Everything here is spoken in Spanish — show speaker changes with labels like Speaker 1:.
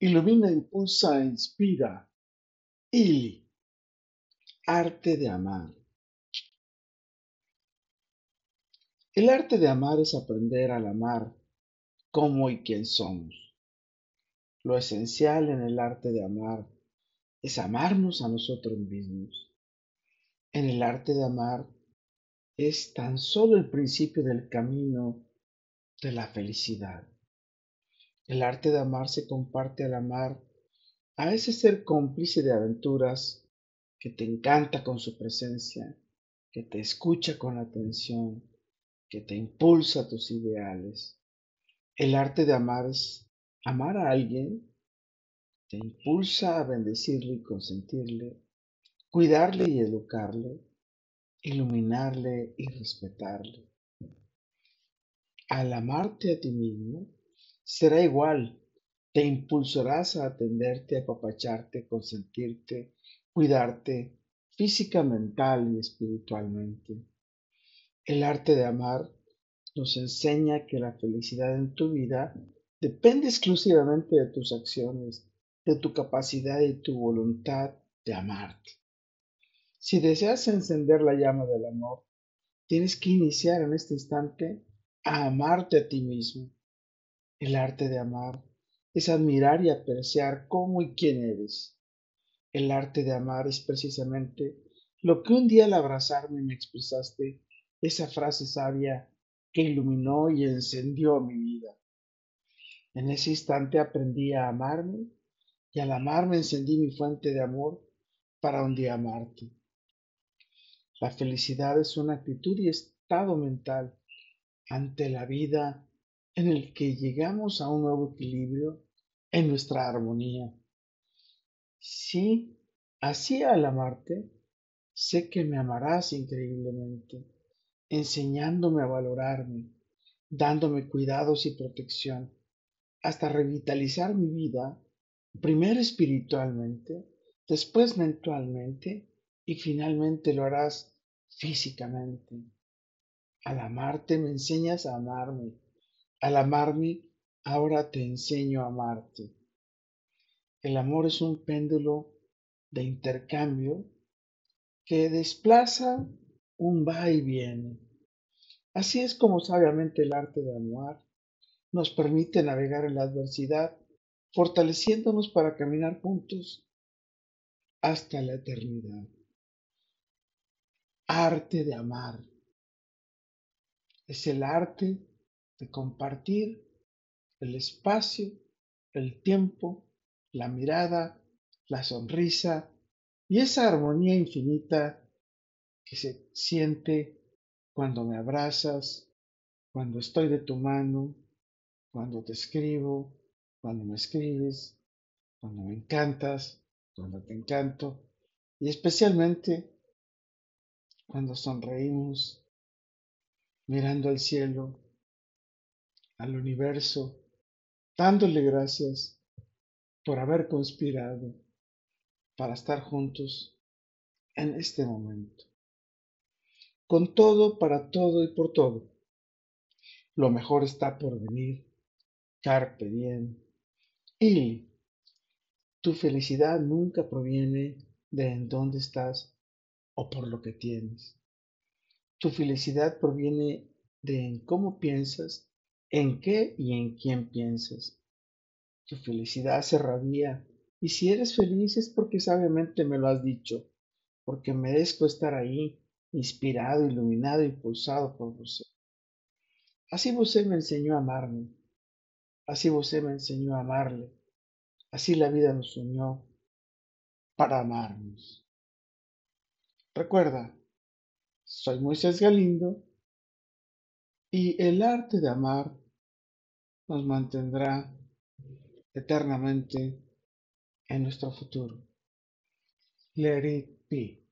Speaker 1: ilumina, impulsa, inspira. Ili. Arte de amar. El arte de amar es aprender al amar como y quién somos. Lo esencial en el arte de amar es amarnos a nosotros mismos. En el arte de amar es tan solo el principio del camino de la felicidad. El arte de amar se comparte al amar a ese ser cómplice de aventuras que te encanta con su presencia, que te escucha con atención, que te impulsa a tus ideales. El arte de amar es amar a alguien, te impulsa a bendecirle y consentirle, cuidarle y educarle, iluminarle y respetarle. Al amarte a ti mismo, será igual. Te impulsarás a atenderte, a apapacharte, consentirte, cuidarte física, mental y espiritualmente. El arte de amar nos enseña que la felicidad en tu vida depende exclusivamente de tus acciones, de tu capacidad y tu voluntad de amarte. Si deseas encender la llama del amor, tienes que iniciar en este instante a amarte a ti mismo, el arte de amar es admirar y apreciar cómo y quién eres. El arte de amar es precisamente lo que un día al abrazarme me expresaste, esa frase sabia que iluminó y encendió mi vida. En ese instante aprendí a amarme y al amarme encendí mi fuente de amor para un día amarte. La felicidad es una actitud y estado mental ante la vida en el que llegamos a un nuevo equilibrio en nuestra armonía. Sí, así al amarte, sé que me amarás increíblemente, enseñándome a valorarme, dándome cuidados y protección, hasta revitalizar mi vida, primero espiritualmente, después mentalmente y finalmente lo harás físicamente. Al amarte me enseñas a amarme, al amarme, ahora te enseño a amarte. El amor es un péndulo de intercambio que desplaza un va y viene. Así es como sabiamente el arte de amar nos permite navegar en la adversidad, fortaleciéndonos para caminar juntos hasta la eternidad. Arte de amar. Es el arte de compartir el espacio, el tiempo, la mirada, la sonrisa y esa armonía infinita que se siente cuando me abrazas, cuando estoy de tu mano, cuando te escribo, cuando me escribes, cuando me encantas, cuando te encanto y especialmente cuando sonreímos mirando al cielo al universo, dándole gracias por haber conspirado para estar juntos en este momento. Con todo, para todo y por todo. Lo mejor está por venir. Carpe diem. Y tu felicidad nunca proviene de en dónde estás o por lo que tienes. Tu felicidad proviene de en cómo piensas en qué y en quién piensas. Tu felicidad se rabia y si eres feliz es porque sabiamente me lo has dicho, porque merezco estar ahí, inspirado, iluminado, impulsado por vos. Así vos me enseñó a amarme, así vos me enseñó a amarle, así la vida nos unió para amarnos. Recuerda, soy Moisés Galindo y el arte de amar nos mantendrá eternamente en nuestro futuro. Let it be.